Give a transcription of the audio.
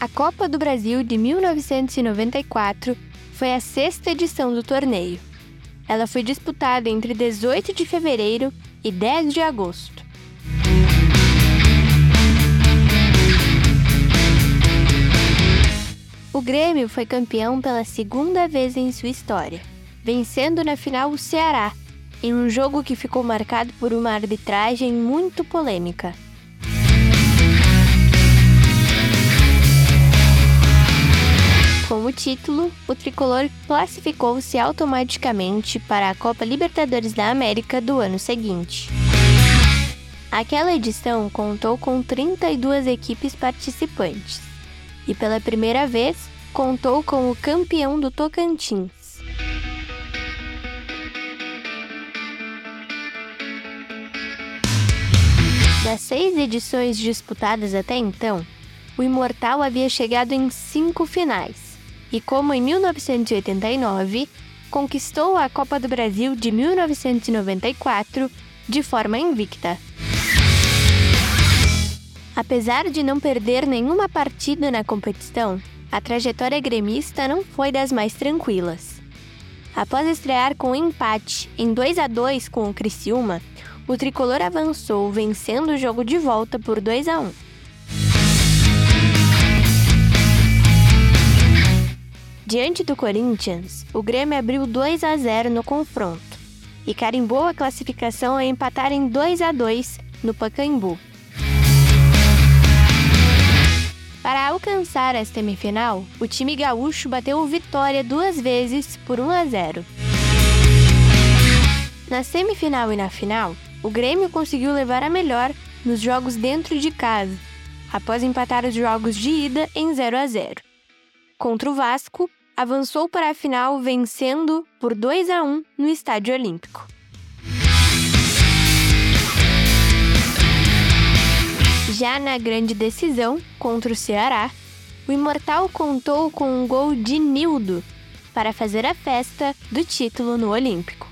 A Copa do Brasil de 1994 foi a sexta edição do torneio. Ela foi disputada entre 18 de fevereiro e 10 de agosto. O Grêmio foi campeão pela segunda vez em sua história, vencendo na final o Ceará, em um jogo que ficou marcado por uma arbitragem muito polêmica. Título, o tricolor classificou-se automaticamente para a Copa Libertadores da América do ano seguinte. Aquela edição contou com 32 equipes participantes e, pela primeira vez, contou com o campeão do Tocantins. Das seis edições disputadas até então, o Imortal havia chegado em cinco finais e, como em 1989, conquistou a Copa do Brasil de 1994 de forma invicta. Apesar de não perder nenhuma partida na competição, a trajetória gremista não foi das mais tranquilas. Após estrear com empate em 2 a 2 com o Criciúma, o tricolor avançou vencendo o jogo de volta por 2 a 1. Diante do Corinthians, o Grêmio abriu 2 a 0 no confronto e carimbou a classificação a empatar em 2 a 2 no Pacaembu. Para alcançar a semifinal, o time gaúcho bateu o Vitória duas vezes por 1 a 0. Na semifinal e na final, o Grêmio conseguiu levar a melhor nos jogos dentro de casa, após empatar os jogos de ida em 0 a 0. Contra o Vasco, avançou para a final vencendo por 2 a 1 no Estádio Olímpico. Já na grande decisão contra o Ceará, o Imortal contou com um gol de Nildo para fazer a festa do título no Olímpico.